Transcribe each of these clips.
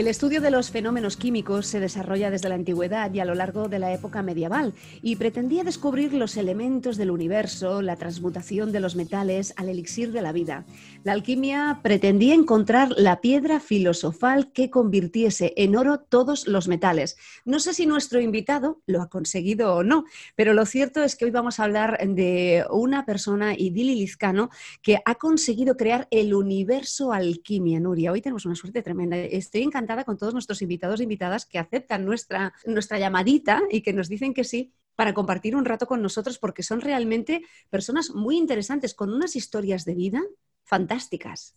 El estudio de los fenómenos químicos se desarrolla desde la antigüedad y a lo largo de la época medieval y pretendía descubrir los elementos del universo, la transmutación de los metales al elixir de la vida. La alquimia pretendía encontrar la piedra filosofal que convirtiese en oro todos los metales. No sé si nuestro invitado lo ha conseguido o no, pero lo cierto es que hoy vamos a hablar de una persona, Idili Lizcano, que ha conseguido crear el universo alquimia. Nuria, hoy tenemos una suerte tremenda. Estoy encantada con todos nuestros invitados e invitadas que aceptan nuestra, nuestra llamadita y que nos dicen que sí para compartir un rato con nosotros porque son realmente personas muy interesantes con unas historias de vida fantásticas.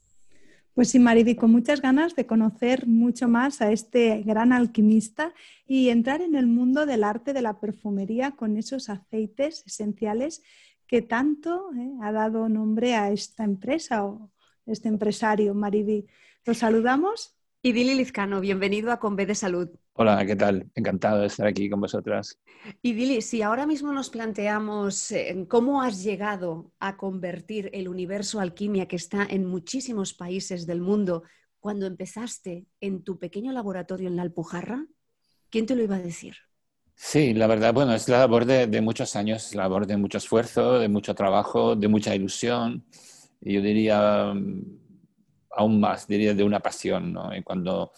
Pues sí, Maridi, con muchas ganas de conocer mucho más a este gran alquimista y entrar en el mundo del arte de la perfumería con esos aceites esenciales que tanto eh, ha dado nombre a esta empresa o este empresario, Maridi. Los saludamos y Dili Lizcano, bienvenido a Conve de Salud. Hola, ¿qué tal? Encantado de estar aquí con vosotras. Y Dili, si ahora mismo nos planteamos eh, cómo has llegado a convertir el universo alquimia que está en muchísimos países del mundo cuando empezaste en tu pequeño laboratorio en la Alpujarra, ¿quién te lo iba a decir? Sí, la verdad, bueno, es la labor de, de muchos años, la labor de mucho esfuerzo, de mucho trabajo, de mucha ilusión. Y yo diría aún más, diría, de una pasión, ¿no? Y cuando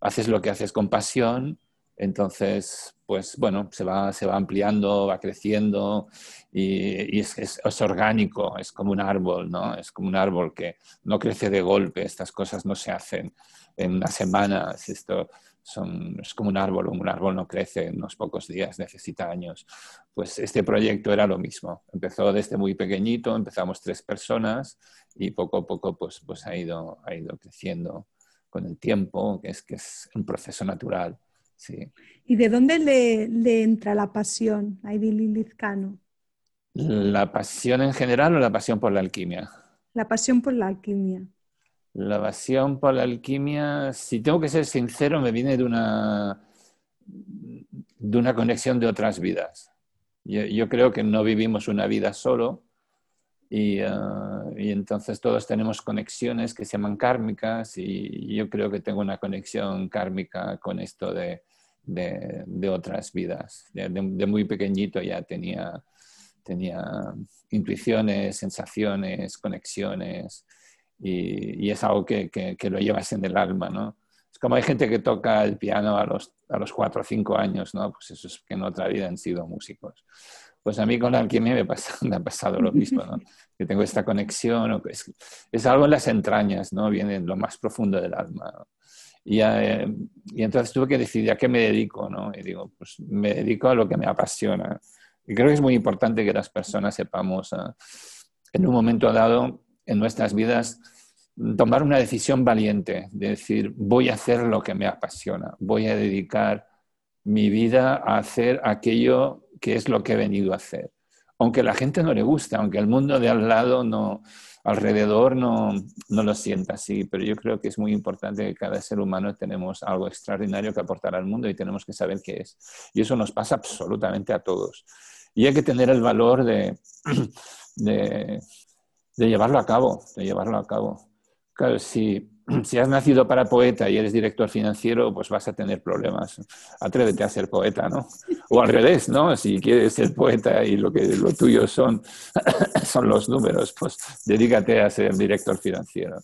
haces lo que haces con pasión, entonces, pues bueno, se va, se va ampliando, va creciendo y, es, orgánico, es como un árbol, ¿no? Es como un árbol que no crece de golpe, estas cosas no se hacen en una semana, esto son, es como un árbol, un árbol no crece en unos pocos días, necesita años. Pues este proyecto era lo mismo, empezó desde muy pequeñito, empezamos tres personas y poco a poco pues, pues ha, ido, ha ido creciendo con el tiempo, que es, que es un proceso natural. Sí. ¿Y de dónde le, le entra la pasión a Idili Lizcano? ¿La pasión en general o la pasión por la alquimia? La pasión por la alquimia. La pasión por la alquimia, si tengo que ser sincero, me viene de una, de una conexión de otras vidas. Yo, creo que no vivimos una vida solo, Ah, y, entonces todos tenemos conexiones que se llaman kármicas y yo creo que tengo una conexión kármica con esto de, de, otras vidas. De, muy pequeñito ya tenía, tenía intuiciones, sensaciones, conexiones y, es algo que, que, lo llevas en el alma, ¿no? Es como hay gente que toca el piano a los, a los cuatro o cinco años, ¿no? Pues eso es que en otra vida han sido músicos. Pues a mí con la alquimia me, me ha pasado lo mismo, ¿no? que tengo esta conexión, es, es, algo en las entrañas, ¿no? viene en lo más profundo del alma. Y, eh, y, entonces tuve que decidir a qué me dedico, ¿no? Y digo, pues me dedico a lo que me apasiona. Y creo que es muy importante que las personas sepamos, ah, en un momento dado en nuestras vidas, tomar una decisión valiente, de decir, voy a hacer lo que me apasiona, voy a dedicar mi vida a hacer aquello que es lo que he venido a hacer. Aunque la gente no le guste, aunque el mundo de al lado no, alrededor no, no, lo sienta así, pero yo creo que es muy importante que cada ser humano tenemos algo extraordinario que aportar al mundo y tenemos que saber qué es. Y eso nos pasa absolutamente a todos. Y hay que tener el valor de, de llevarlo a cabo, de llevarlo a cabo. Claro, si si has nacido para poeta y eres director financiero, pues vas a tener problemas. Atrévete a ser poeta, ¿no? O al revés, ¿no? Si quieres ser poeta y lo que lo tuyo son, son los números, pues dedícate a ser director financiero.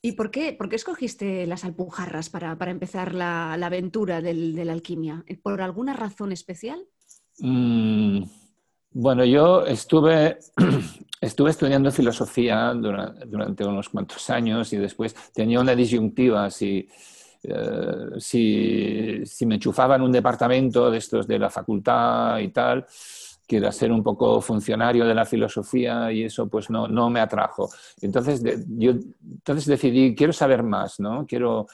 ¿Y por qué, por qué escogiste las alpujarras para, para empezar la, la aventura del, de la alquimia? ¿Por alguna razón especial? Mm, bueno, yo estuve, estuve estudiando filosofía durante, unos cuantos años y después tenía una disyuntiva si, eh, si, si, me enchufaban un departamento de estos de la facultad y tal, que era ser un poco funcionario de la filosofía y eso pues no, no me atrajo. Entonces, yo entonces decidí, quiero saber más, ¿no? Quiero,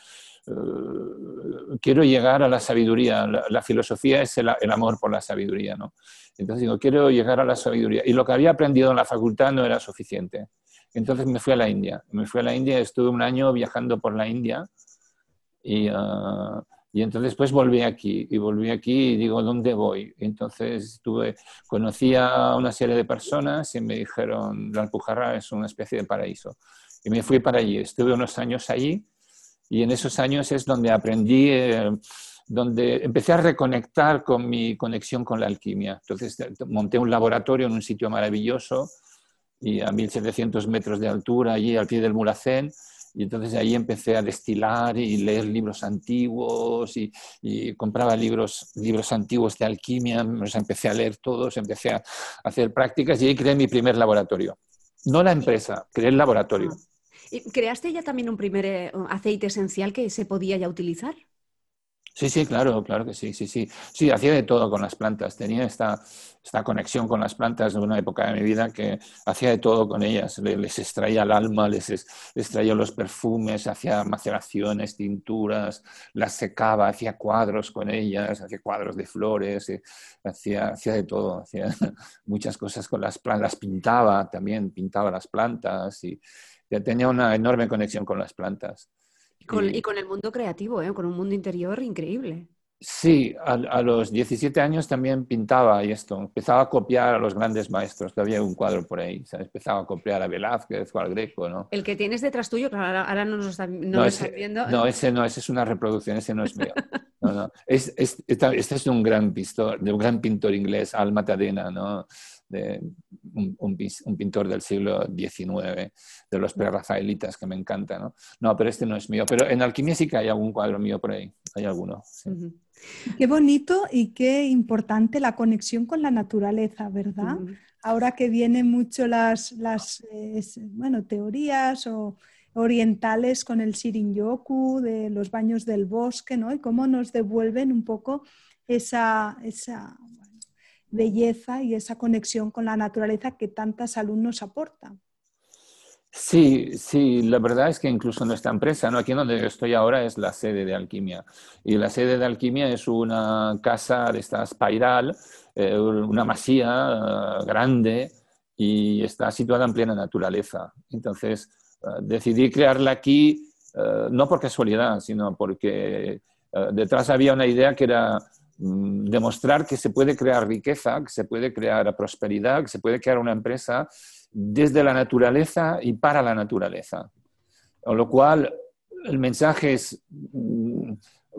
eh, quiero llegar a la sabiduría. La, filosofía es el, el, amor por la sabiduría, ¿no? Entonces digo, quiero llegar a la sabiduría. Y lo que había aprendido en la facultad no era suficiente. Entonces me fui a la India. Me fui a la India, estuve un año viajando por la India y... Ah, y entonces pues volví aquí y volví aquí y digo, ¿dónde voy? entonces estuve, conocí a una serie de personas y me dijeron, la Alpujarra es una especie de paraíso. Y me fui para allí, estuve unos años allí y en esos años es donde aprendí, eh, donde empecé a reconectar con mi conexión con la alquimia. Entonces monté un laboratorio en un sitio maravilloso y a 1700 metros de altura, allí al pie del Mulacén y entonces ahí empecé a destilar y leer libros antiguos y, compraba libros, libros antiguos de alquimia, los empecé a leer todos, empecé a hacer prácticas y ahí creé mi primer laboratorio. No la empresa, creé el laboratorio. Ah. ¿Creaste ya también un primer eh, aceite esencial que se podía ya utilizar? Sí, sí, claro, claro que sí, sí, sí. Sí, hacía de todo con las plantas. Tenía esta, esta conexión con las plantas de una época de mi vida que hacía de todo con ellas. Les, extraía el alma, les, extraía los perfumes, hacía maceraciones, tinturas, las secaba, hacía cuadros con ellas, hacía cuadros de flores, eh, hacía, hacía de todo, hacía muchas cosas con las plantas, las pintaba también, pintaba las plantas y tenía una enorme conexión con las plantas. Y con, el mundo creativo, ¿eh? con un mundo interior increíble. Sí, a, los 17 años también pintaba y esto, empezaba a copiar a los grandes maestros, que había un cuadro por ahí, empezaba a copiar a Velázquez o al Greco, ¿no? El que tienes detrás tuyo, claro, ahora no, nos están, no, viendo. No, ese no, ese es una reproducción, ese no es mío. No, no. Es, este es un gran, pistor, de un gran pintor inglés, Alma Tadena, ¿no? De un, pintor del siglo XIX, de los prerrafaelitas, que me encanta. ¿no? no, pero este no es mío. Pero en alquimia sí que hay algún cuadro mío por ahí, hay alguno. Qué bonito y qué importante la conexión con la naturaleza, ¿verdad? Ahora que vienen mucho las, las eh, bueno, teorías o orientales con el Shirin-yoku, de los baños del bosque, ¿no? Y cómo nos devuelven un poco esa, esa belleza y esa conexión con la naturaleza que tanta salud nos aporta. Sí, sí, la verdad es que incluso nuestra empresa, ¿no? aquí donde estoy ahora es la sede de Alquimia. Y la sede de Alquimia es una casa de esta espiral, eh, una masía eh, grande y está situada en plena naturaleza. Entonces, eh, decidí crearla aquí no por casualidad, sino porque detrás había una idea que era demostrar que se puede crear riqueza, que se puede crear prosperidad, que se puede crear una empresa desde la naturaleza y para la naturaleza. Con lo cual, el mensaje es, mm,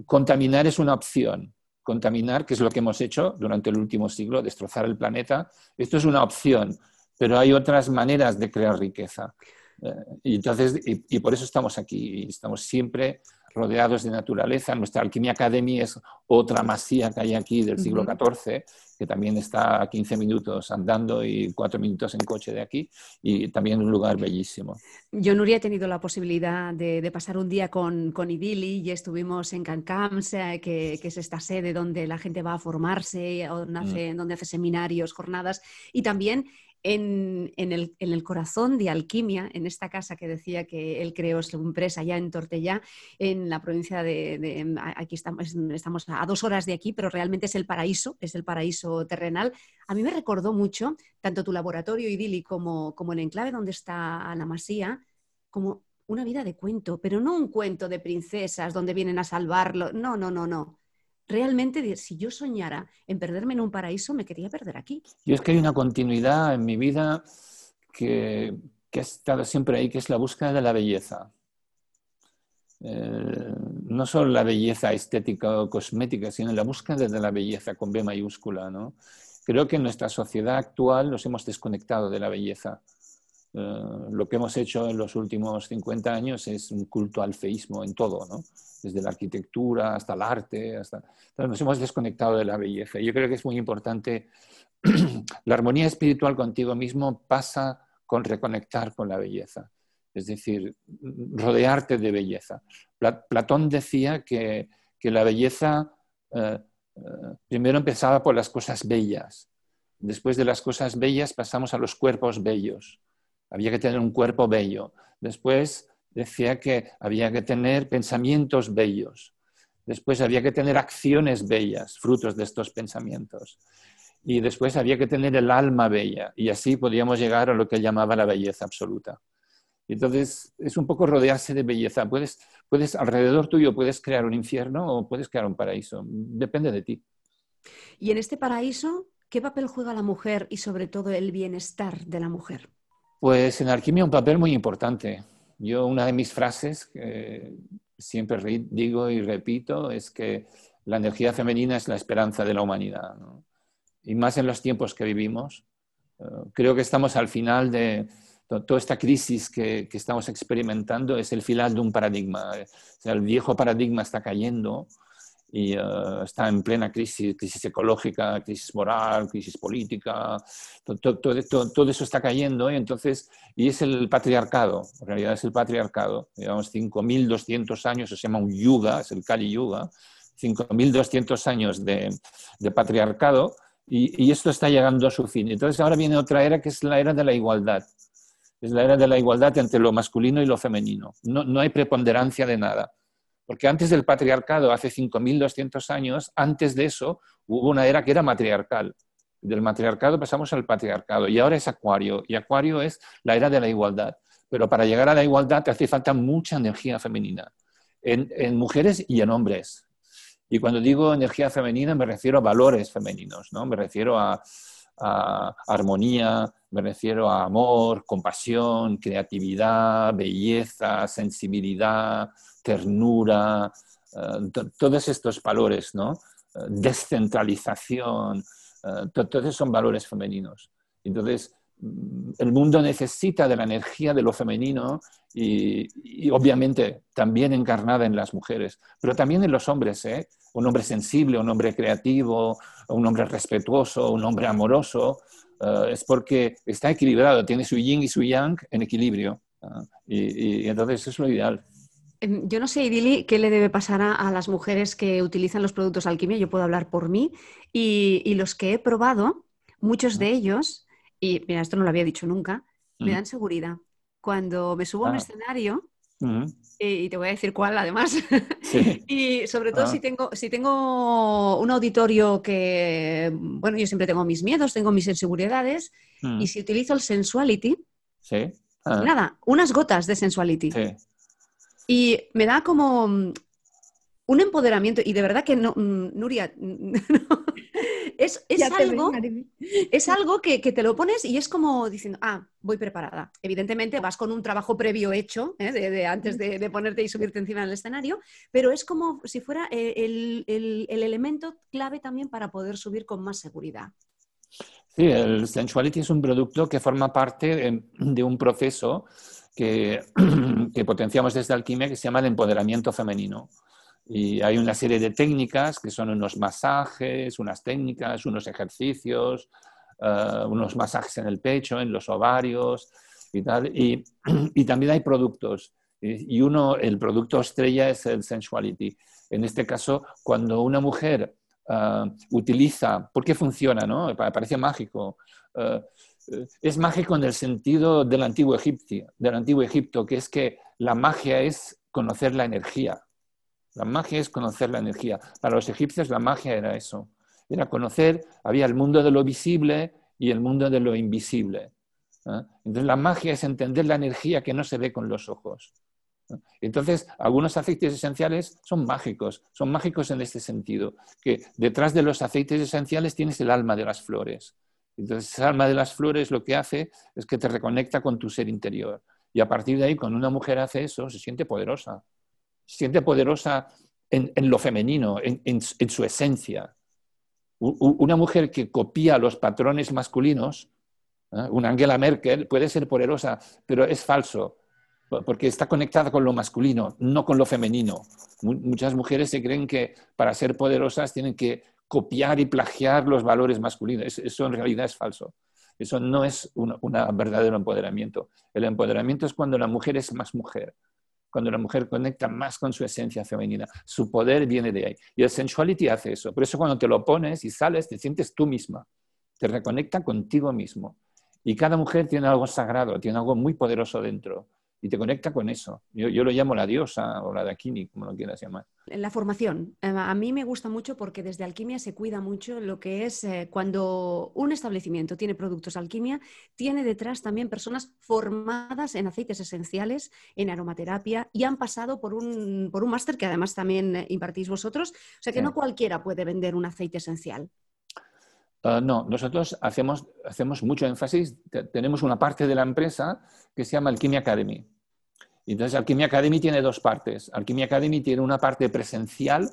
contaminar es una opción. Contaminar, que es lo que hemos hecho durante el último siglo, destrozar el planeta, esto es una opción, pero hay otras maneras de crear riqueza. Eh, y, entonces, y por eso estamos aquí, estamos siempre rodeados de naturaleza. Nuestra Alquimia Academy es otra masía que hay aquí del siglo XIV, que también está a 15 minutos andando y 4 minutos en coche de aquí, y también un lugar bellísimo. Yo, Nuria, he tenido la posibilidad de, pasar un día con, con Idili y estuvimos en Cancams, que, que, es esta sede donde la gente va a formarse, donde mm. hace, donde hace seminarios, jornadas, y también en, el, corazón de Alquimia, en esta casa que decía que él creó su empresa ya en Tortellá, en la provincia de, aquí estamos, estamos, a dos horas de aquí, pero realmente es el paraíso, es el paraíso terrenal. A mí me recordó mucho, tanto tu laboratorio idílico como, como el enclave donde está la masía, como una vida de cuento, pero no un cuento de princesas donde vienen a salvarlo, no, no, no, no realmente, si yo soñara en perderme en un paraíso, me quería perder aquí. Y es que hay una continuidad en mi vida que, que ha estado siempre ahí, que es la búsqueda de la belleza. Eh, no solo la belleza estética o cosmética, sino la búsqueda de la belleza con B mayúscula. ¿no? Creo que en nuestra sociedad actual nos hemos desconectado de la belleza. Eh, lo que hemos hecho en los últimos 50 años es un culto al feísmo en todo, ¿no? desde la arquitectura hasta el arte, hasta... nos hemos desconectado de la belleza. Yo creo que es muy importante, la armonía espiritual contigo mismo pasa con reconectar con la belleza, es decir, rodearte de belleza. Platón decía que, que la belleza eh, eh, primero empezaba por las cosas bellas, después de las cosas bellas pasamos a los cuerpos bellos. Había que tener un cuerpo bello. Después decía que había que tener pensamientos bellos. Después había que tener acciones bellas, frutos de estos pensamientos. Y después había que tener el alma bella. Y así podíamos llegar a lo que llamaba la belleza absoluta. Entonces, es un poco rodearse de belleza. Puedes, puedes, alrededor tuyo puedes crear un infierno o puedes crear un paraíso. Depende de ti. Y en este paraíso, ¿qué papel juega la mujer y sobre todo el bienestar de la mujer? Pues en alquimia un papel muy importante. Yo una de mis frases que siempre digo y repito es que la energía femenina es la esperanza de la humanidad. Y más en los tiempos que vivimos. Eh, creo que estamos al final de, toda esta crisis que, estamos experimentando es el final de un paradigma. el viejo paradigma está cayendo y eh, está en plena crisis, crisis ecológica, crisis moral, crisis política, todo, eso está cayendo y entonces, y es el patriarcado, en realidad es el patriarcado, digamos 5.200 años, se llama un yuga, es el Kali Yuga, 5.200 años de, patriarcado y, y, esto está llegando a su fin. Entonces ahora viene otra era que es la era de la igualdad es la era de la igualdad entre lo masculino y lo femenino. No, hay preponderancia de nada. Porque antes del patriarcado, hace 5.200 años, antes de eso, hubo una era que era matriarcal. Del matriarcado pasamos al patriarcado y ahora es Acuario. Y Acuario es la era de la igualdad. Pero para llegar a la igualdad te hace falta mucha energía femenina, en, mujeres y en hombres. Y cuando digo energía femenina me refiero a valores femeninos, ¿no? me refiero a armonía, me refiero a amor, compasión, creatividad, belleza, sensibilidad, ternura, eh, todos estos valores, ¿no? Eh, descentralización, eh, todos son valores femeninos. Entonces, mm, el mundo necesita de la energía de lo femenino y, obviamente también encarnada en las mujeres, pero también en los hombres, ¿eh? un hombre sensible, un hombre creativo, un hombre respetuoso, un hombre amoroso, es porque está equilibrado, tiene su yin y su yang en equilibrio. y, entonces es lo ideal. Em, yo no sé, Idili, qué le debe pasar a, las mujeres que utilizan los productos alquimia, yo puedo hablar por mí, y, los que he probado, muchos de ellos, y mira, esto no lo había dicho nunca, me dan seguridad. Cuando me subo a un ah. escenario, y te voy a decir cuál además. y sobre todo ah. si, tengo, si tengo un auditorio que, bueno, yo siempre tengo mis miedos, tengo mis inseguridades, y si utilizo el sensuality, ah. nada, unas gotas de sensuality. Y me da como un empoderamiento, y de verdad que no, mm, Nuria, es, algo, es algo que, te lo pones y es como diciendo, ah, voy preparada. Evidentemente vas con un trabajo previo hecho, ¿eh? de, antes de, ponerte y subirte encima del escenario, pero es como si fuera eh, el, elemento clave también para poder subir con más seguridad. Sí, el Sensuality es un producto que forma parte de, un proceso que, potenciamos desde Alquimia que se llama el empoderamiento femenino. Y hay una serie de técnicas que son unos masajes, unas técnicas, unos ejercicios, eh, unos masajes en el pecho, en los ovarios y tal. Y, también hay productos. Y uno, el producto estrella es el sensuality. En este caso, cuando una mujer eh, utiliza, ¿por qué funciona? ¿no? Parece mágico. Eh, es mágico en el sentido del antiguo Egipto, del antiguo Egipto, que es que la magia es conocer la energía. La magia es conocer la energía. Para los egipcios la magia era eso. Era conocer, había el mundo de lo visible y el mundo de lo invisible. Entonces la magia es entender la energía que no se ve con los ojos. Entonces, algunos aceites esenciales son mágicos, son mágicos en este sentido, que detrás de los aceites esenciales tienes el alma de las flores. Entonces, el alma de las flores lo que hace es que te reconecta con tu ser interior. Y a partir de ahí, cuando una mujer hace eso, se siente poderosa se siente poderosa en, lo femenino, en, su esencia. una mujer que copia los patrones masculinos, ¿eh? una Angela Merkel, puede ser poderosa, pero es falso, porque está conectada con lo masculino, no con lo femenino. Muchas mujeres se creen que para ser poderosas tienen que copiar y plagiar los valores masculinos. Eso en realidad es falso. Eso no es un verdadero empoderamiento. El empoderamiento es cuando la mujer es más mujer, cuando la mujer conecta más con su esencia femenina. Su poder viene de ahí. Y el sensuality hace eso. Por eso cuando te lo pones y sales, te sientes tú misma. te reconecta contigo mismo. Y cada mujer tiene algo sagrado, tiene algo muy poderoso dentro y te conecta con eso. Yo, lo llamo la diosa o la Dakini, como lo quieras llamar. La formación. Eh, a mí me gusta mucho porque desde Alquimia se cuida mucho lo que es eh, cuando un establecimiento tiene productos Alquimia, tiene detrás también personas formadas en aceites esenciales, en aromaterapia y han pasado por un, por un máster que además también eh, impartís vosotros. O sea que no cualquiera puede vender un aceite esencial. Ah, no, nosotros hacemos, hacemos mucho énfasis, tenemos una parte de la empresa que se llama Alquimia Academy. Entonces, Alquimia Academy tiene dos partes. Alquimia Academy tiene una parte presencial,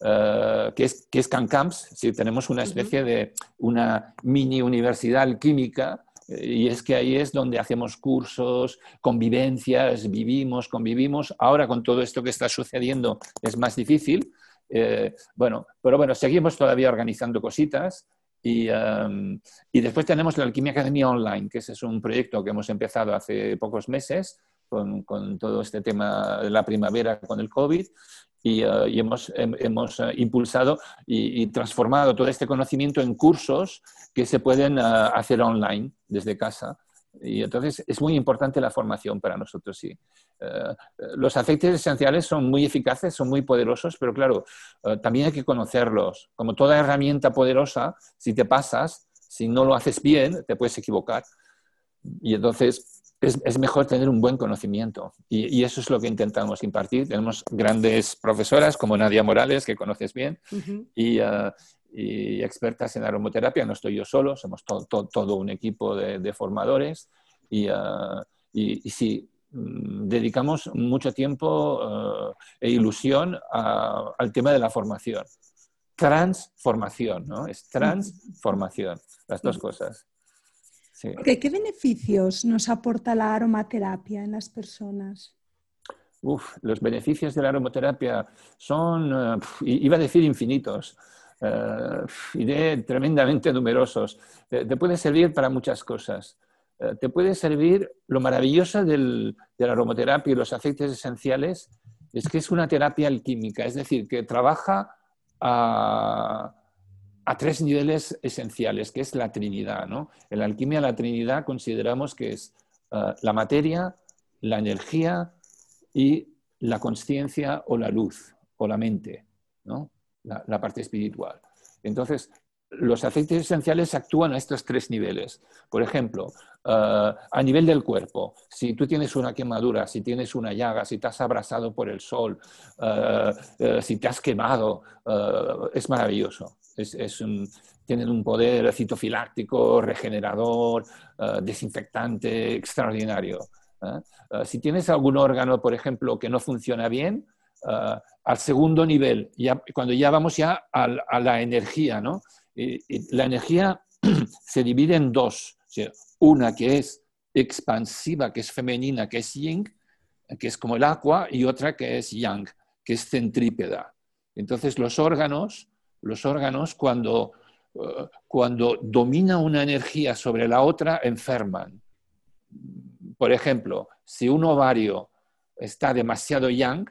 eh, que, es, que es CanCamps, si tenemos una especie de una mini universidad química, eh, y es que ahí es donde hacemos cursos, convivencias, vivimos, convivimos. Ahora con todo esto que está sucediendo es más difícil. Eh, bueno, pero bueno, seguimos todavía organizando cositas. Em, y, después tenemos la Alquimia Academia Online, que ese es un proyecto que hemos empezado hace pocos meses con, todo este tema de la primavera con el COVID y, eh, hemos, hemos eh, impulsado y, transformado todo este conocimiento en cursos que se pueden eh, hacer online desde casa. Y entonces es muy importante la formación para nosotros, sí. Eh, los aceites esenciales son muy eficaces, son muy poderosos, pero claro, eh, también hay que conocerlos. Como toda herramienta poderosa, si te pasas, si no lo haces bien, te puedes equivocar. Y entonces es, mejor tener un buen conocimiento. Y, eso es lo que intentamos impartir. Tenemos grandes profesoras como Nadia Morales, que conoces bien, y, eh, y, expertas en aromaterapia. No estoy yo solo, somos todo un equipo de, formadores. Y, y, sí, Mm, dedicamos mucho tiempo eh, e ilusión al tema de la formación. Transformación, ¿no? Es transformación, las dos cosas. ¿Qué beneficios nos aporta la aromaterapia en las personas? Uf, los beneficios de la aromaterapia son, eh, iba a decir infinitos, eh, iré tremendamente numerosos. te puede servir para muchas cosas. Eh, te puede servir lo maravilloso de la aromaterapia y los aceites esenciales es que es una terapia alquímica, es decir, que trabaja a, tres niveles esenciales, que es la Trinidad. En la alquimia la Trinidad consideramos que es eh, la materia, la energía y la conciencia o la luz o la mente, la, parte espiritual. Entonces, los aceites esenciales actúan a estos tres niveles. Por ejemplo, eh, a nivel del cuerpo, si tú tienes una quemadura, si tienes una llaga, si te has abrasado por el sol, eh, eh, si te has quemado, es maravilloso. tienen un poder citofiláctico, regenerador, desinfectante extraordinario. si tienes algún órgano, por ejemplo, que no funciona bien, al segundo nivel, cuando ya vamos ya a, la energía, ¿no? la energía se divide en dos. una que es expansiva, que es femenina, que es yin, que es como el agua, y otra que es yang, que es centrípeda. Entonces los órganos, los órganos cuando, uh, cuando domina una energía sobre la otra, enferman. Por ejemplo, si un ovario está demasiado yang,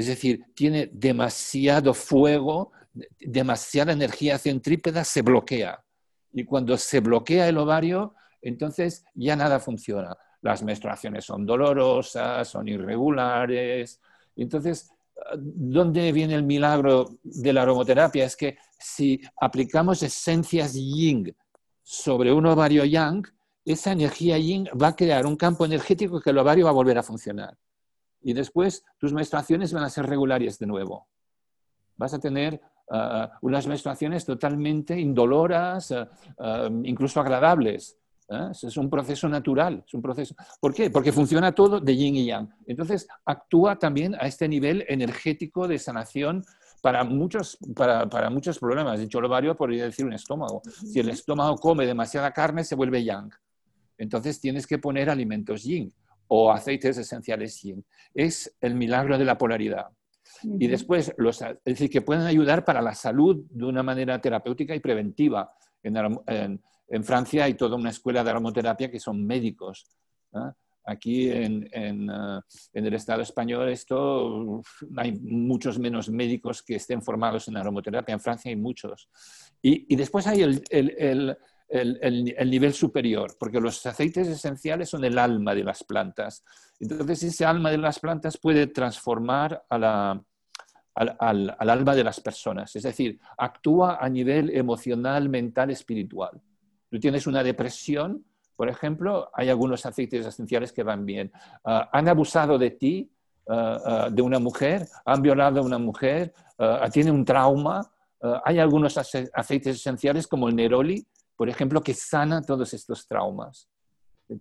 es decir, tiene demasiado fuego, demasiada energía centrípeda, se bloquea. Y cuando se bloquea el ovario, entonces ya nada funciona. Las menstruaciones son dolorosas, son irregulares. Entonces, ¿dónde viene el milagro de la aromoterapia? Es que si aplicamos esencias yin sobre un ovario yang, esa energía yin va a crear un campo energético que el ovario va a volver a funcionar. Y después tus menstruaciones van a ser regulares de nuevo. Vas a tener Ah, unas menstruaciones totalmente indoloras, ah, ah, incluso agradables. ¿eh? Es un proceso natural, es un proceso. ¿Por qué? Porque funciona todo de yin y yang. Entonces, actúa también a este nivel energético de sanación para muchos, para, para muchos problemas. Dicho el ovario, podría decir un estómago. Si el estómago come demasiada carne, se vuelve yang. Entonces, tienes que poner alimentos yin o aceites esenciales yin. Es el milagro de la polaridad. Y después, los, es decir, que pueden ayudar para la salud de una manera terapéutica y preventiva. En, en, Francia hay toda una escuela de aromoterapia que son médicos. Aquí en, uh, en, el Estado español esto hay muchos menos médicos que estén formados en aromoterapia. En Francia hay muchos. Y, y después hay el, el, el, nivel superior, porque los aceites esenciales son el alma de las plantas. Entonces, ese alma de las plantas puede transformar al, alma de las personas, es decir, actúa a nivel emocional, mental, espiritual. Tú tienes una depresión, por ejemplo, hay algunos aceites esenciales que van bien. Ah, han abusado de ti, ah, ah, de una mujer, han violado a una mujer, tiene un trauma. hay algunos aceites esenciales como el neroli, por ejemplo, que sana todos estos traumas.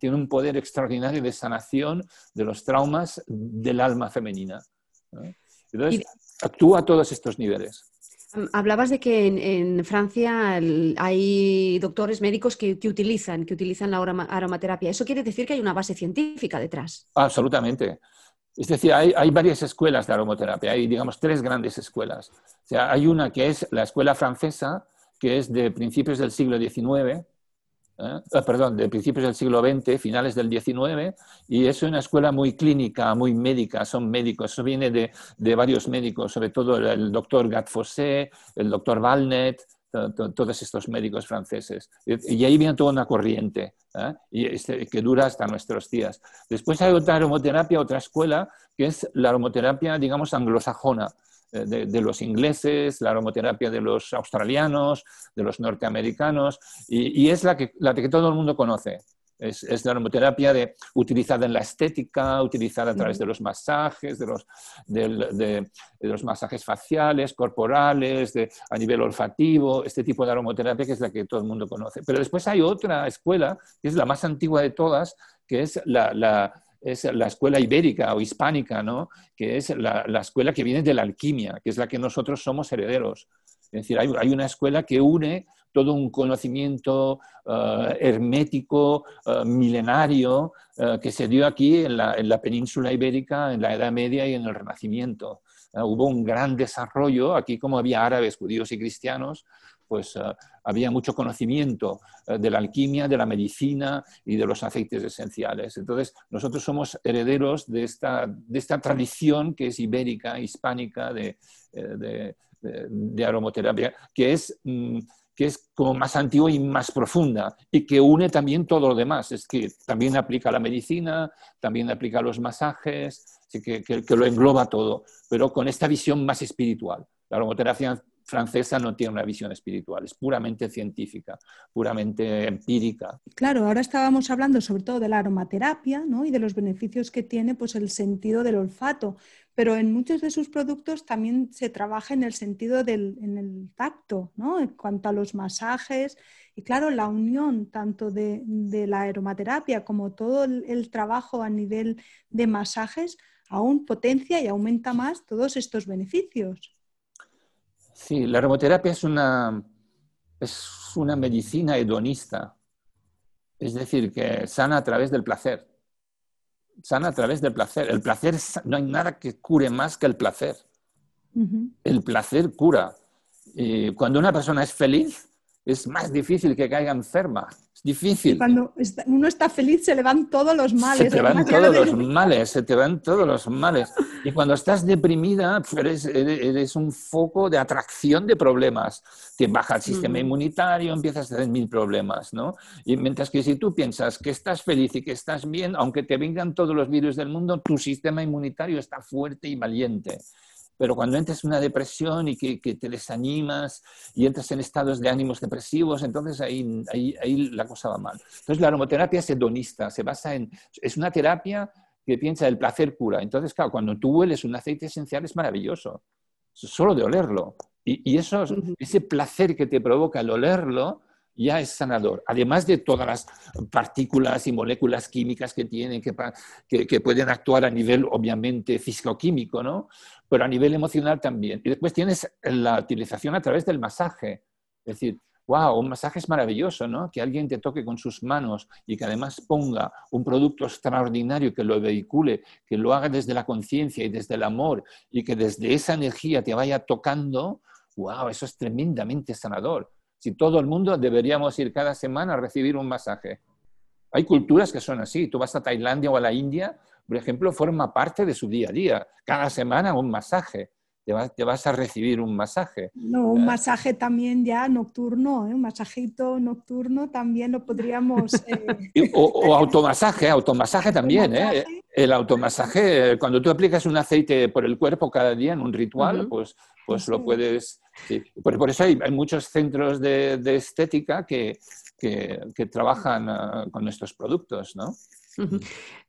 Tiene un poder extraordinario de sanación de los traumas del alma femenina. Entonces, actúa a todos estos niveles. Hablabas de que en, Francia hay doctores médicos que, utilizan, que utilizan la aromaterapia. ¿Eso quiere decir que hay una base científica detrás? Absolutamente. Es decir, hay, hay, varias escuelas de aromaterapia, hay, digamos, tres grandes escuelas. O sea, hay una que es la escuela francesa, que es de principios del siglo XIX, ¿eh? ah, perdón, de principios del siglo XX, finales del XIX, y es una escuela muy clínica, muy médica, son médicos, eso viene de, de varios médicos, sobre todo el, doctor Gatfossé, el doctor Valnet, todos estos médicos franceses. Y ahí viene toda una corriente ¿eh? este, que dura hasta nuestros días. Después hay otra aromoterapia, otra escuela, que es la aromoterapia, digamos, anglosajona, eh, de, los ingleses, la aromoterapia de los australianos, de los norteamericanos, y, es la que, la que todo el mundo conoce. Es, la aromoterapia de, utilizada en la estética, utilizada a través de los masajes, de los, de, los masajes faciales, corporales, a nivel olfativo, este tipo de aromoterapia que es la que todo el mundo conoce. Pero después hay otra escuela, que es la más antigua de todas, que es la es la escuela ibérica o hispánica, ¿no? que es la, escuela que viene de la alquimia, que es la que nosotros somos herederos. Es decir, hay, una escuela que une todo un conocimiento eh, hermético, eh, milenario, eh, que se dio aquí en la, en la, península ibérica en la Edad Media y en el Renacimiento. hubo un gran desarrollo, aquí como había árabes, judíos y cristianos, pues eh, había mucho conocimiento eh, de la alquimia, de la medicina y de los aceites esenciales. Entonces, nosotros somos herederos de esta, de esta tradición que es ibérica, hispánica, de, eh, de, aromoterapia, que es... Mm, que es como más antigua y más profunda y que une también todo lo demás. Es que también aplica la medicina, también aplica los masajes, que, que, que, lo engloba todo, pero con esta visión más espiritual. La aromaterapia francesa no tiene una visión espiritual, es puramente científica, puramente empírica. Claro, ahora estábamos hablando sobre todo de la aromaterapia ¿no? y de los beneficios que tiene pues, el sentido del olfato, pero en muchos de sus productos también se trabaja en el sentido del tacto, ¿no? en cuanto a los masajes. Y claro, la unión tanto de, la aromaterapia como todo el trabajo a nivel de masajes aún potencia y aumenta más todos estos beneficios. Sí, la aromaterapia es una, es una medicina hedonista, es decir, que sana a través del placer. Sana a través del placer. El placer, no hay nada que cure más que el placer. El placer cura. Y cuando una persona es feliz, es más difícil que caiga enferma difícil. cuando uno está feliz se le van todos los males. Se te van todos los males, se te van todos los males. Y cuando estás deprimida, eres, eres, un foco de atracción de problemas. Te baja el sistema mm. inmunitario, empiezas a tener mil problemas, ¿no? Y mientras que si tú piensas que estás feliz y que estás bien, aunque te vengan todos los virus del mundo, tu sistema inmunitario está fuerte y valiente pero cuando entras en una depresión y que, te desanimas y entras en estados de ánimos depresivos, entonces ahí, ahí, la cosa va mal. Entonces la aromaterapia es hedonista, se basa en, es una terapia que piensa el placer cura. Entonces, claro, cuando tú hueles un aceite esencial es maravilloso, solo de olerlo. Y, y eso, ese placer que te provoca el olerlo, ya es sanador. Además de todas las partículas y moléculas químicas que tienen, que, que, pueden actuar a nivel, obviamente, físico-químico, ¿no? Pero a nivel emocional también. Y después tienes la utilización a través del masaje. Es decir, wow, un masaje es maravilloso, ¿no? Que alguien te toque con sus manos y que además ponga un producto extraordinario que lo vehicule, que lo haga desde la conciencia y desde el amor y que desde esa energía te vaya tocando, wow, eso es tremendamente sanador si todo el mundo deberíamos ir cada semana a recibir un masaje. Hay culturas que son así. Tú vas a Tailandia o a la India, por ejemplo, forma parte de su día a día. Cada semana un masaje. te vas, a recibir un masaje. No, un masaje también ya nocturno, ¿eh? un masajito nocturno también lo podríamos... Eh, o, automasaje, automasaje también. ¿eh? El automasaje, cuando tú aplicas un aceite por el cuerpo cada día en un ritual, pues, pues lo puedes... Por, eso hay, muchos centros de, estética que, que, trabajan ah, con estos productos, ¿no?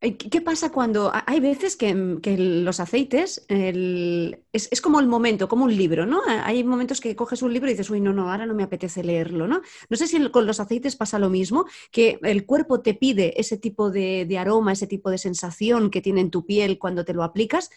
¿Qué pasa cuando hay veces que, los aceites es, como el momento, como un libro, ¿no? Hay momentos que coges un libro y dices, uy, no, no, ahora no me apetece leerlo, ¿no? No sé si con los aceites pasa lo mismo, que el cuerpo te pide ese tipo de, aroma, ese tipo de sensación que tiene en tu piel cuando te lo aplicas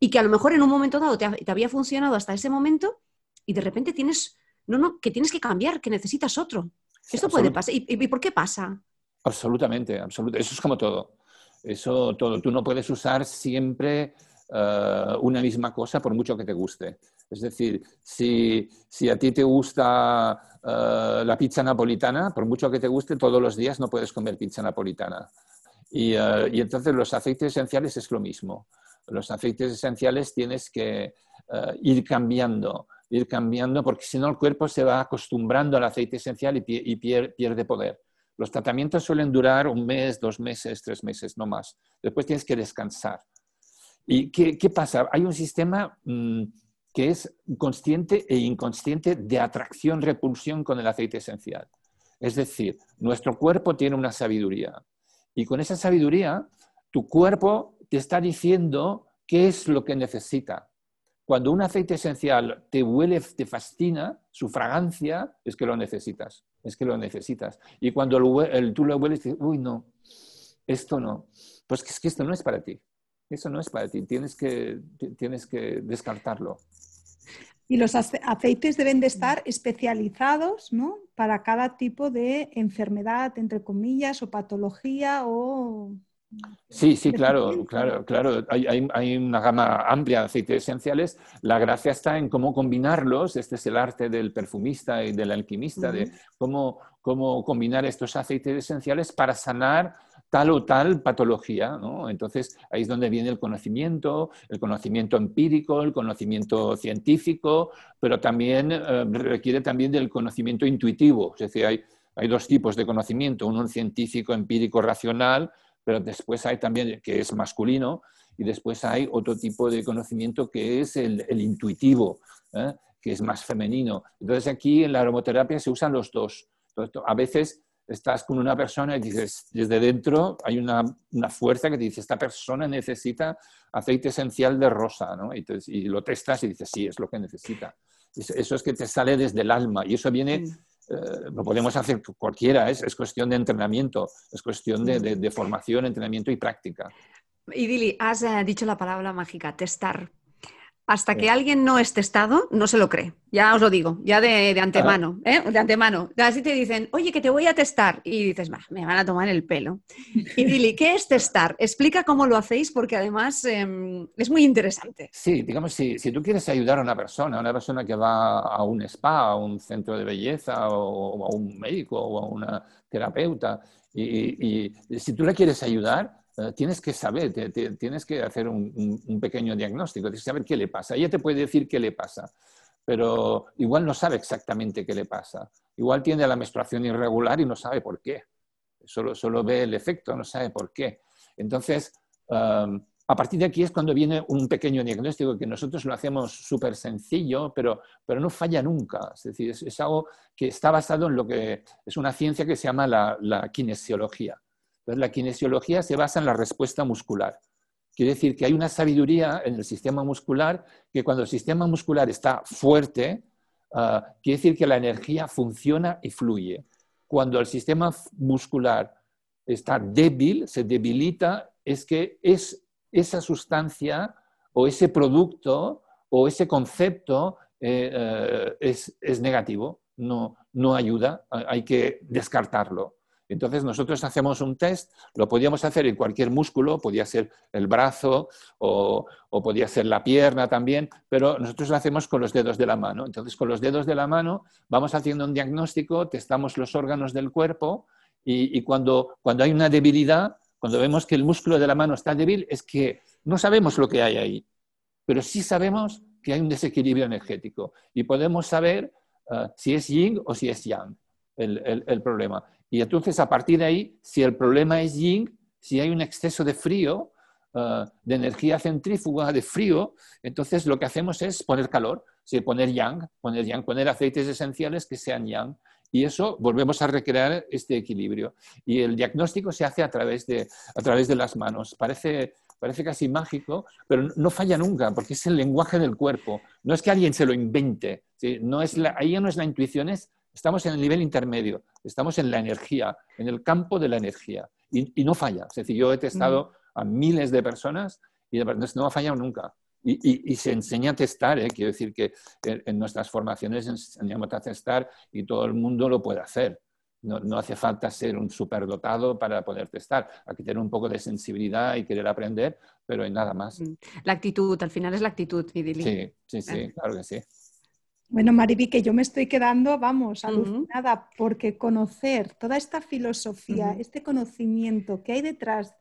y que a lo mejor en un momento dado te, había funcionado hasta ese momento y de repente tienes, no, no, que tienes que cambiar, que necesitas otro. Esto puede pasar. ¿Y por qué pasa? Absolutamente, absolutamente. Eso es como todo. Eso todo. Tú no puedes usar siempre eh, una misma cosa por mucho que te guste. Es decir, si, si a ti te gusta eh, la pizza napolitana, por mucho que te guste, todos los días no puedes comer pizza napolitana. Y, eh, y entonces los aceites esenciales es lo mismo. Los aceites esenciales tienes que ir cambiando, ir cambiando, porque si no el cuerpo se va acostumbrando al aceite esencial y, y pierde poder. Los tratamientos suelen durar un mes, dos meses, tres meses, no más. Después tienes que descansar. ¿Y qué, pasa? Hay un sistema mm, que es consciente e inconsciente de atracción-repulsión con el aceite esencial. Es decir, nuestro cuerpo tiene una sabiduría. Y con esa sabiduría, tu cuerpo te está diciendo qué es lo que necesita. Cuando un aceite esencial te huele, te fascina, su fragancia, es que lo necesitas es que lo necesitas. Y cuando tú lo hueles, dices, uy, no, esto no. Pues es que esto no es para ti. Eso no es para ti. Tienes que, tienes que descartarlo. Y los aceites deben de estar especializados ¿no? para cada tipo de enfermedad, entre comillas, o patología o Sí, sí, claro, claro, claro. Hay, una gama amplia de aceites esenciales. La gracia está en cómo combinarlos. Este es el arte del perfumista y del alquimista, de cómo, cómo combinar estos aceites esenciales para sanar tal o tal patología. Entonces, ahí es donde viene el conocimiento, el conocimiento empírico, el conocimiento científico, pero también eh, requiere también del conocimiento intuitivo. Es decir, hay, hay dos tipos de conocimiento, uno científico, empírico, racional, pero después hay también, que es masculino, y después hay otro tipo de conocimiento que es el, intuitivo, ¿eh? que es más femenino. Entonces aquí en la aromaterapia se usan los dos. a veces estás con una persona y dices, desde dentro hay una, fuerza que te dice, esta persona necesita aceite esencial de rosa, ¿no? y, y, lo testas y dices, sí, es lo que necesita. Eso es que te sale desde el alma y eso viene mm. Eh, lo podemos hacer cualquiera, es, cuestión de entrenamiento, es cuestión de, formación, entrenamiento y práctica. Y Dili, has eh, dicho la palabra mágica, testar. Hasta que alguien no es testado, no se lo cree. Ya os lo digo, ya de, antemano, ¿eh? De antemano. Así te dicen, oye, que te voy a testar. Y dices, me van a tomar el pelo. Y Dili, ¿qué es testar? Explica cómo lo hacéis, porque además em, es muy interesante. Sí, digamos, si, si, tú quieres ayudar a una persona, a una persona que va a un spa, a un centro de belleza, o, a un médico, o a una terapeuta, y si tú le quieres ayudar, eh, tienes que saber, tienes que hacer un, pequeño diagnóstico, tienes que saber qué le pasa. Ella te puede decir qué le pasa, pero igual no sabe exactamente qué le pasa. Igual tiene la menstruación irregular y no sabe por qué. Solo, ve el efecto, no sabe por qué. Entonces, um, a partir de aquí es cuando viene un pequeño diagnóstico que nosotros lo hacemos súper sencillo, pero, no falla nunca. Es decir, es, algo que está basado en lo que es una ciencia que se llama la, la kinesiología la kinesiología se basa en la respuesta muscular. Quiere decir que hay una sabiduría en el sistema muscular que cuando el sistema muscular está fuerte, ah, quiere decir que la energía funciona y fluye. Cuando el sistema muscular está débil, se debilita, es que es esa sustancia o ese producto o ese concepto eh, eh, es, es, negativo, no, no ayuda, hay que descartarlo. Entonces nosotros hacemos un test, lo podíamos hacer en cualquier músculo, podía ser el brazo o, podía ser la pierna también, pero nosotros lo hacemos con los dedos de la mano. Entonces con los dedos de la mano vamos haciendo un diagnóstico, testamos los órganos del cuerpo y, cuando, cuando hay una debilidad, cuando vemos que el músculo de la mano está débil, es que no sabemos lo que hay ahí, pero sí sabemos que hay un desequilibrio energético y podemos saber eh, si es yin o si es yang el, problema. Y entonces, a partir de ahí, si el problema es yin, si hay un exceso de frío, eh, de energía centrífuga, de frío, entonces lo que hacemos es poner calor, poner yang, poner yang, poner aceites esenciales que sean yang. Y eso volvemos a recrear este equilibrio. Y el diagnóstico se hace a través de, a través de las manos. Parece, parece casi mágico, pero no falla nunca, porque es el lenguaje del cuerpo. No es que alguien se lo invente. No es ahí ya no es la intuición, es, estamos en el nivel intermedio, estamos en la energía, en el campo de la energía. Y, no falla. Es decir, yo he testado a miles de personas y no ha fallado nunca. Y, se enseña a testar, ¿eh? quiero decir que en, nuestras formaciones enseñamos a testar y todo el mundo lo puede hacer. No, hace falta ser un superdotado para poder testar. Hay que tener un poco de sensibilidad y querer aprender, pero hay nada más. Mm. La actitud, al final es la actitud, Idili. Sí, sí, sí, ah. claro que sí. Bueno, Mariby, que yo me estoy quedando, vamos, alucinada, porque conocer toda esta filosofía, este conocimiento que hay detrás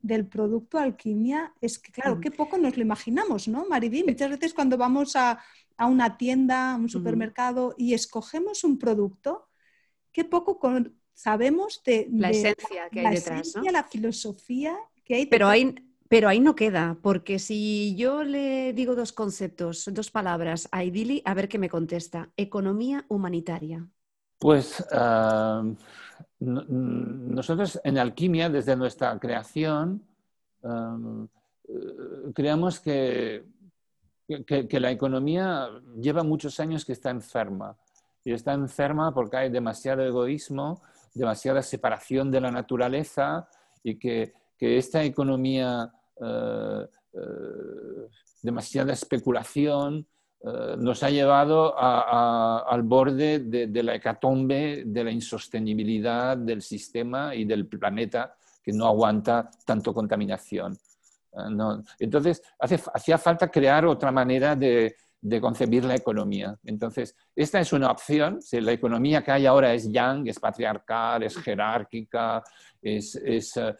del producto alquimia es que, claro, qué poco nos lo imaginamos, ¿no, Mariby? Muchas veces cuando vamos a, una tienda, a un supermercado y escogemos un producto, qué poco sabemos de la esencia que hay detrás, la filosofía que hay Pero hay, pero ahí no queda, porque si yo le digo dos conceptos, dos palabras a Idili, a ver qué me contesta. Economía humanitaria. Pues ah, nosotros en alquimia, desde nuestra creación, um, creamos que, que, la economía lleva muchos años que está enferma. Y está enferma porque hay demasiado egoísmo, demasiada separación de la naturaleza y que, esta economía, eh, eh, demasiada especulación, eh, nos ha llevado al borde de, la hecatombe, de la insostenibilidad del sistema y del planeta que no aguanta tanto contaminación. Eh, entonces, hacía falta crear otra manera de, concebir la economía. Entonces, esta es una opción. Si la economía que hay ahora es yang, es patriarcal, es jerárquica, es, es eh,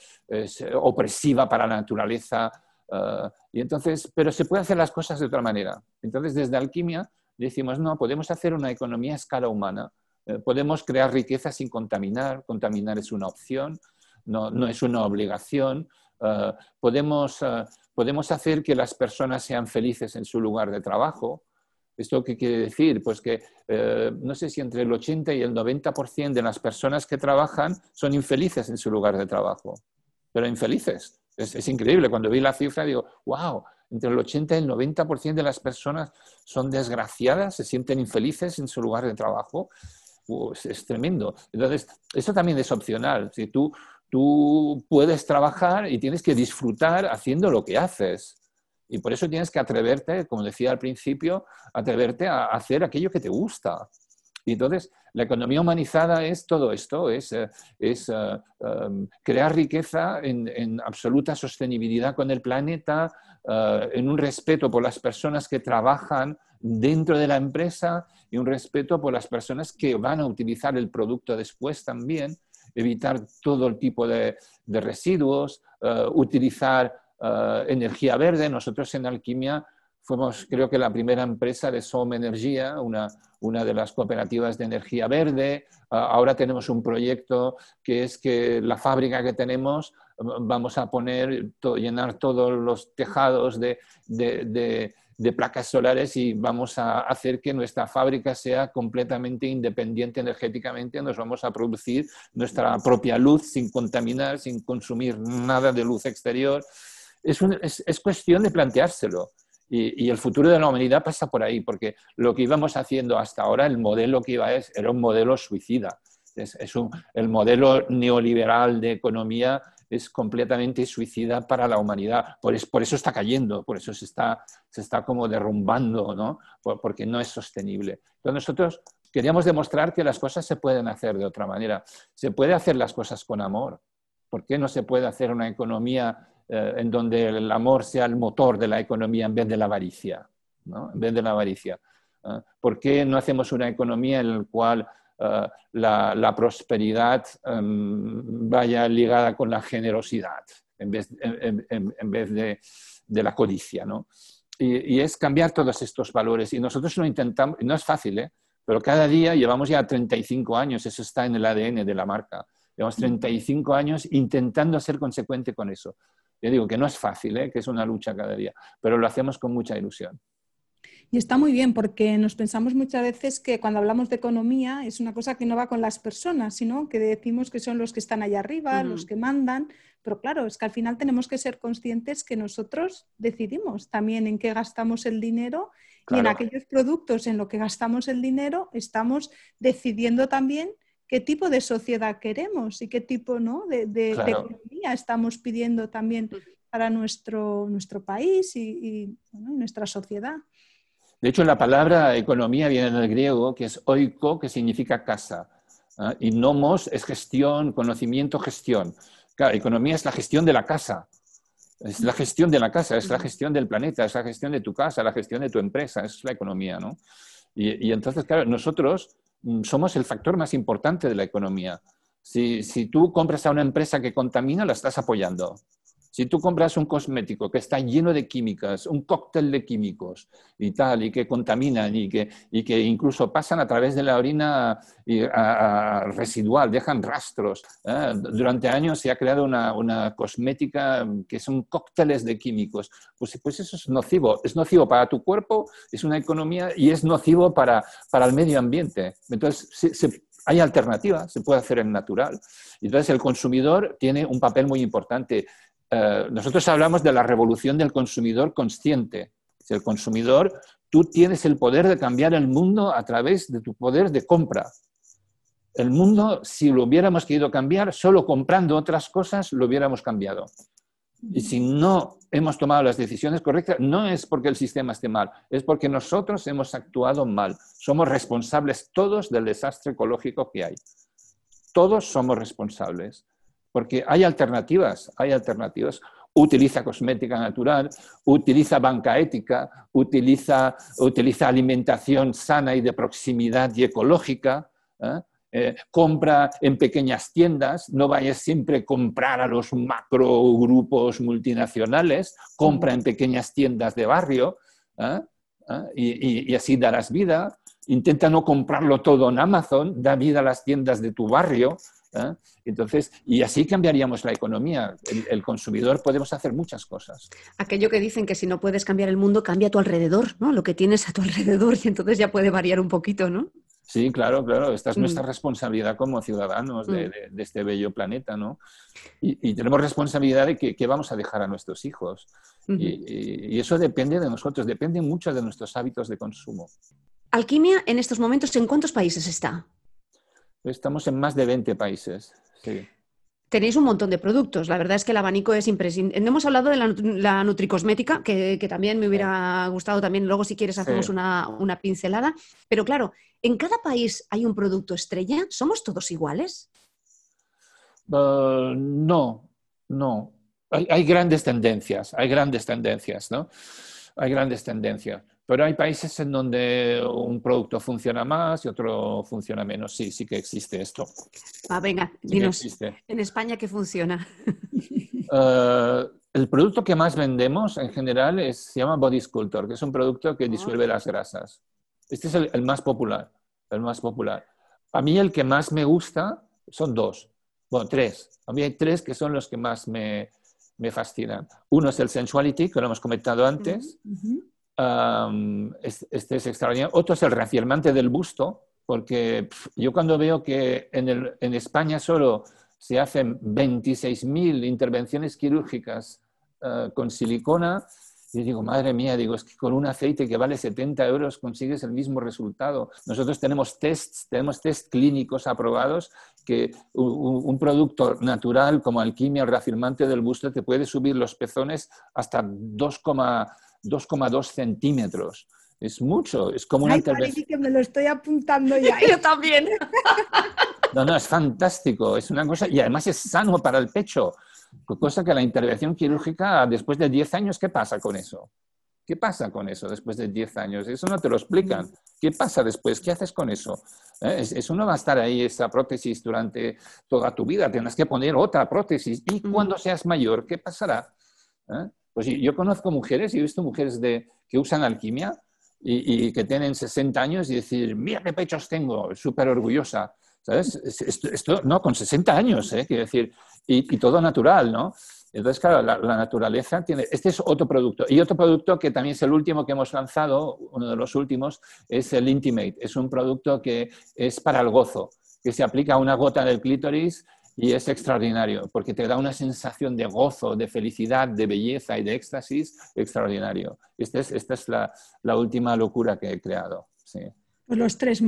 opresiva para la naturaleza, Ah, y entonces, pero se puede hacer las cosas de otra manera. Entonces, desde alquimia decimos, no, podemos hacer una economía a escala humana. Eh, podemos crear riqueza sin contaminar. Contaminar es una opción, no, no es una obligación. Podemos, podemos hacer que las personas sean felices en su lugar de trabajo. ¿Esto qué quiere decir? Pues que eh, no sé si entre el 80 y el 90% de las personas que trabajan son infelices en su lugar de trabajo, pero infelices. Es, increíble. Cuando vi la cifra digo, wow, entre el 80 y el 90% de las personas son desgraciadas, se sienten infelices en su lugar de trabajo. es, tremendo. Entonces, eso también es opcional. Si tú, tú puedes trabajar y tienes que disfrutar haciendo lo que haces. Y por eso tienes que atreverte, como decía al principio, atreverte a hacer aquello que te gusta. Y entonces, la economía humanizada es todo esto, es, eh, eh, em, crear riqueza en, absoluta sostenibilidad con el planeta, eh, en un respeto por las personas que trabajan dentro de la empresa y un respeto por las personas que van a utilizar el producto después también, evitar todo el tipo de, residuos, utilizar energía verde. Nosotros en Alquimia Fuimos, creo que, la primera empresa de SOM Energía, una, una de las cooperativas de energía verde. Ah, ahora tenemos un proyecto que es que la fábrica que tenemos vamos a poner, llenar todos los tejados de, de, de, placas solares y vamos a hacer que nuestra fábrica sea completamente independiente energéticamente. Nos vamos a producir nuestra propia luz sin contaminar, sin consumir nada de luz exterior. Es, es, es cuestión de planteárselo. Y, el futuro de la humanidad pasa por ahí, porque lo que íbamos haciendo hasta ahora, el modelo que iba es, era un modelo suicida. Es, el modelo neoliberal de economía es completamente suicida para la humanidad. Por, por eso está cayendo, por eso se está, se está como derrumbando, ¿no? porque no es sostenible. Entonces nosotros queríamos demostrar que las cosas se pueden hacer de otra manera. Se puede hacer las cosas con amor. ¿Por qué no se puede hacer una economía eh, en donde el amor sea el motor de la economía en vez de la avaricia. ¿no? En vez de la avaricia. ¿eh? ¿Por qué no hacemos una economía en la cual eh, la, prosperidad em, vaya ligada con la generosidad en vez, en, vez de, de, la codicia? ¿no? y, es cambiar todos estos valores. Y nosotros lo intentamos, no es fácil, ¿eh? pero cada día llevamos ya 35 años, eso está en el ADN de la marca. Llevamos 35 años intentando ser consecuente con eso. Yo digo que no es fácil, ¿eh? que es una lucha cada día, pero lo hacemos con mucha ilusión. Y está muy bien porque nos pensamos muchas veces que cuando hablamos de economía es una cosa que no va con las personas, sino que decimos que son los que están allá arriba, los que mandan, pero claro, es que al final tenemos que ser conscientes que nosotros decidimos también en qué gastamos el dinero y en aquellos productos en los que gastamos el dinero estamos decidiendo también qué tipo de sociedad queremos y qué tipo ¿no? de, economía estamos pidiendo también para nuestro, nuestro país y, nuestra sociedad. De hecho, la palabra economía viene del griego, que es oiko, que significa casa. ¿ah? Y nomos es gestión, conocimiento, gestión. Claro, economía es la gestión de la casa. Es la gestión de la casa, es la gestión del planeta, es la gestión de tu casa, la gestión de tu empresa, es la economía, ¿no? Y, entonces, claro, nosotros mm, somos el factor más importante de la economía. Si, si tú compras a una empresa que contamina, la estás apoyando. Si tú compras un cosmético que está lleno de químicas, un cóctel de químicos y tal, y que contaminan y que, y que incluso pasan a través de la orina residual, dejan rastros. ¿eh? Durante años se ha creado una, una, cosmética que son cócteles de químicos. Pues, pues eso es nocivo. Es nocivo para tu cuerpo, es una economía y es nocivo para, para el medio ambiente. Entonces, hay alternativas, se puede hacer en natural. Entonces, el consumidor tiene un papel muy importante. Eh, nosotros hablamos de la revolución del consumidor consciente. Si el consumidor, tú tienes el poder de cambiar el mundo a través de tu poder de compra. El mundo, si lo hubiéramos querido cambiar, solo comprando otras cosas lo hubiéramos cambiado. Y si no hemos tomado las decisiones correctas, no es porque el sistema esté mal, es porque nosotros hemos actuado mal. Somos responsables todos del desastre ecológico que hay. Todos somos responsables porque hay alternativas, hay alternativas. Utiliza cosmética natural, utiliza banca ética, utiliza, alimentación sana y de proximidad y ecológica. ¿eh? Eh, compra en pequeñas tiendas, no vayas siempre a comprar a los macro grupos multinacionales, compra en pequeñas tiendas de barrio ¿eh? y, y, así darás vida. Intenta no comprarlo todo en Amazon, da vida a las tiendas de tu barrio, ¿eh? Entonces, y así cambiaríamos la economía. El, consumidor podemos hacer muchas cosas. Aquello que dicen que si no puedes cambiar el mundo, cambia a tu alrededor, ¿no? Lo que tienes a tu alrededor y entonces ya puede variar un poquito, ¿no? Sí, claro, claro. Esta es nuestra mm. responsabilidad como ciudadanos de, mm. este bello planeta, ¿no? Y, tenemos responsabilidad de qué vamos a dejar a nuestros hijos. y, y, eso depende de nosotros, depende mucho de nuestros hábitos de consumo. Alquimia en estos momentos, ¿en cuántos países está? Estamos en más de 20 países. Tenéis un montón de productos. La verdad es que el abanico es impresionante. No hemos hablado de la, nutricosmética, que, también me hubiera gustado. También luego, si quieres, hacemos una, pincelada. Pero claro, ¿en cada país hay un producto estrella? ¿Somos todos iguales? Uh, no, no. Hay, hay, grandes tendencias, hay grandes tendencias, ¿no? Hay grandes tendencias. Pero hay países en donde un producto funciona más y otro funciona menos. Sí, sí que existe esto. Ah, venga, dinos. En España, ¿qué funciona? Eh, el producto que más vendemos en general es, se llama Body Sculptor, que es un producto que disuelve las grasas. Este es el, más popular, el más popular. A mí el que más me gusta son dos, bueno, tres. A mí hay tres que son los que más me, me fascinan. Uno es el Sensuality, que lo hemos comentado antes este es extraordinario. Otro es el reafirmante del busto, porque yo cuando veo que en, España solo se hacen 26.000 intervenciones quirúrgicas ah, con silicona, yo digo, madre mía, digo, es que con un aceite que vale 70 euros consigues el mismo resultado. Nosotros tenemos tests, tenemos test clínicos aprobados que un, producto natural como alquimia, el reafirmante del busto, te puede subir los pezones hasta 2, 2,2 centímetros. Es mucho, es como una Ay, intervención. que me lo estoy apuntando ya. Yo también. No, no, es fantástico, es una cosa, y además es sano para el pecho, cosa que la intervención quirúrgica después de 10 años, ¿qué pasa con eso? ¿Qué pasa con eso después de 10 años? Eso no te lo explican. ¿Qué pasa después? ¿Qué haces con eso? ¿Eh? Eso no va a estar ahí, esa prótesis, durante toda tu vida. Tienes que poner otra prótesis. ¿Y cuando seas mayor, qué pasará? ¿Eh? Pues yo conozco mujeres y he visto mujeres de, que usan alquimia y, que tienen 60 años y decir, mira qué pechos tengo, súper orgullosa. ¿Sabes? Esto, no, con 60 años, ¿eh? quiero decir, y, todo natural, ¿no? Entonces, claro, la, naturaleza tiene... Este es otro producto. Y otro producto que también es el último que hemos lanzado, uno de los últimos, es el Intimate. Es un producto que es para el gozo, que se aplica a una gota en el clítoris y es extraordinario, porque te da una sensación de gozo, de felicidad, de belleza y de éxtasis extraordinario. Esta es, esta es la, última locura que he creado. Sí. Los tres.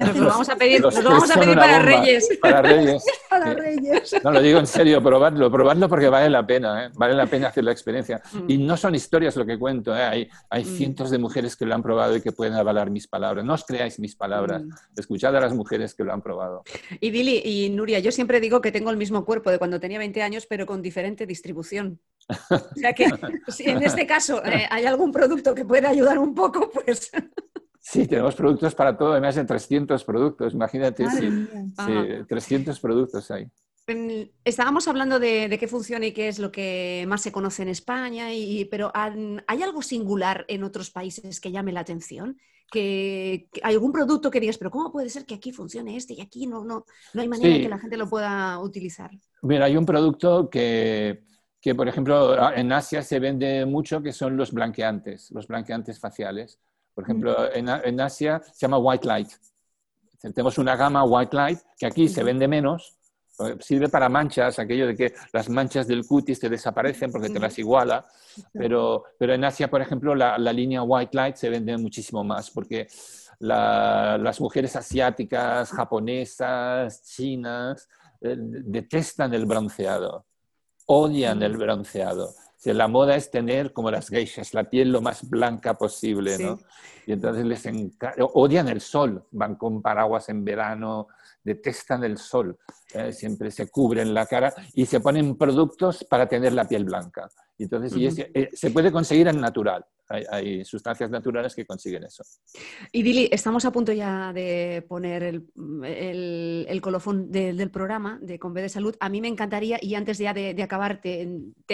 Nos lo vamos a pedir, nos vamos a pedir para Reyes. Para Reyes. para Reyes. No, lo digo en serio, probadlo, probadlo porque vale la pena, ¿eh? vale la pena hacer la experiencia. Mm. Y no son historias lo que cuento, ¿eh? hay, hay mm. cientos de mujeres que lo han probado y que pueden avalar mis palabras. No os creáis mis palabras, mm. escuchad a las mujeres que lo han probado. Y Dili y Nuria, yo siempre digo que tengo el mismo cuerpo de cuando tenía 20 años, pero con diferente distribución. O sea que si en este caso eh, hay algún producto que pueda ayudar un poco, pues... Sí, tenemos productos para todo, además de 300 productos, imagínate, sí, 300 productos hay. Estábamos hablando de, qué funciona y qué es lo que más se conoce en España, y, pero ¿hay algo singular en otros países que llame la atención? Que, hay algún producto que digas, pero ¿cómo puede ser que aquí funcione este y aquí no, no, no hay manera de que la gente lo pueda utilizar? Mira, hay un producto que, que, por ejemplo, en Asia se vende mucho, que son los blanqueantes, los blanqueantes faciales. Por ejemplo, en, Asia se llama White Light. Tenemos una gama White Light que aquí se vende menos, eh, sirve para manchas, aquello de que las manchas del cutis te desaparecen porque te las iguala, pero, pero en Asia, por ejemplo, la, línea White Light se vende muchísimo más porque las mujeres asiáticas, japonesas, chinas, eh, detestan el bronceado, odian el bronceado la moda es tener, como las geishas, la piel lo más blanca posible, ¿no? Y entonces les odian el sol, van con paraguas en verano, detestan el sol, ¿eh? siempre se cubren la cara y se ponen productos para tener la piel blanca. Entonces, y eh, se puede conseguir en natural. Hay, sustancias naturales que consiguen eso. Y Dili, estamos a punto ya de poner el, colofón del programa de Conve de Salud. A mí me encantaría, y antes ya de, acabar, te,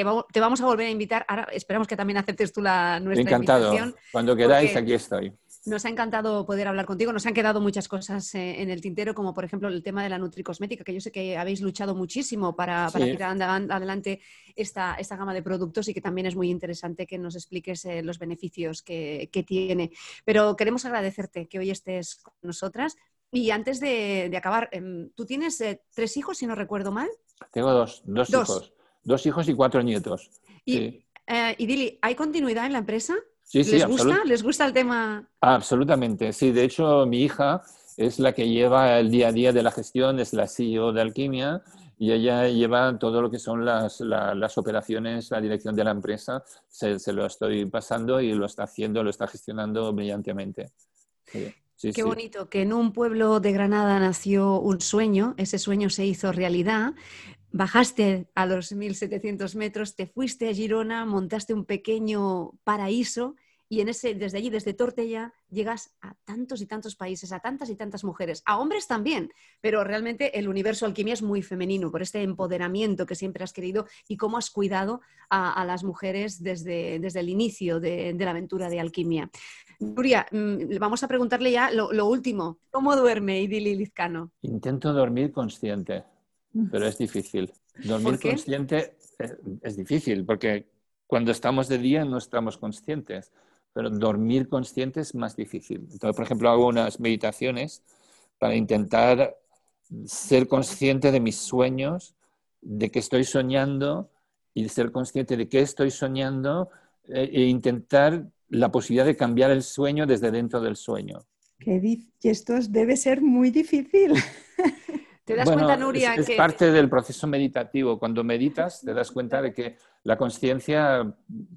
vamos a volver a invitar. Ahora esperamos que también aceptes tú la nuestra Encantado. Cuando queráis, aquí estoy. Nos ha encantado poder hablar contigo. Nos han quedado muchas cosas eh, en el tintero, como por ejemplo el tema de la nutricosmética, que yo sé que habéis luchado muchísimo para, tirar adelante esta, esta, gama de productos y que también es muy interesante que nos expliques eh, los beneficios que, tiene. Pero queremos agradecerte que hoy estés con nosotras. Y antes de, acabar, em, tú tienes eh, tres hijos, si no recuerdo mal. Tengo dos, dos, hijos. Dos hijos y cuatro nietos. Y, y Dili, ¿hay continuidad en la empresa? ¿Les gusta? ¿Les gusta el tema? Absolutamente, sí. De hecho, mi hija es la que lleva el día a día de la gestión, es la CEO de Alquimia y ella lleva todo lo que son las, las operaciones, la dirección de la empresa. Se, lo estoy pasando y lo está haciendo, lo está gestionando brillantemente. Qué bonito, que en un pueblo de Granada nació un sueño, ese sueño se hizo realidad, bajaste a los 1700 metros, te fuiste a Girona, montaste un pequeño paraíso y en ese, desde allí, desde Tortella, llegas a tantos y tantos países, a tantas y tantas mujeres, a hombres también, pero realmente el universo alquimia es muy femenino por este empoderamiento que siempre has querido y cómo has cuidado a, las mujeres desde, desde el inicio de, la aventura de alquimia. Nuria, mm, vamos a preguntarle ya lo, último. ¿Cómo duerme Idili Lizcano? Intento dormir consciente pero es difícil. Dormir consciente eh, es, difícil porque cuando estamos de día no estamos conscientes, pero dormir consciente es más difícil. Entonces, por ejemplo, hago unas meditaciones para intentar ser consciente de mis sueños, de que estoy soñando y ser consciente de que estoy soñando eh, e intentar la posibilidad de cambiar el sueño desde dentro del sueño. Que esto debe ser muy difícil. ¿Te das cuenta, Nuria? Es, parte del proceso meditativo. Cuando meditas, te das cuenta de que la conciencia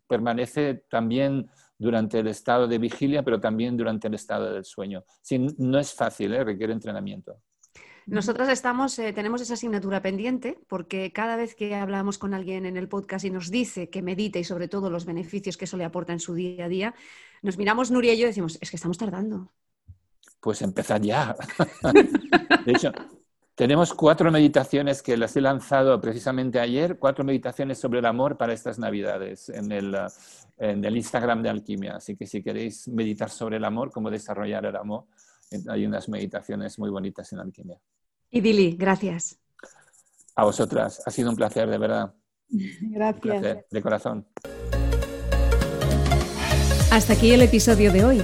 permanece también durante el estado de vigilia, pero también durante el estado del sueño. no es fácil, ¿eh? requiere entrenamiento. Nosotras estamos, eh, tenemos esa asignatura pendiente porque cada vez que hablamos con alguien en el podcast y nos dice que medite y sobre todo los beneficios que eso le aporta en su día a día, nos miramos Nuria y yo y decimos, es que estamos tardando. Pues empezar ya. de hecho, Tenemos cuatro meditaciones que las he lanzado precisamente ayer, cuatro meditaciones sobre el amor para estas navidades en el, en el Instagram de Alquimia. Así que si queréis meditar sobre el amor, cómo desarrollar el amor, hay unas meditaciones muy bonitas en Alquimia. Y Dili, gracias. A vosotras, ha sido un placer, de verdad. Gracias. de corazón. Hasta aquí el episodio de hoy.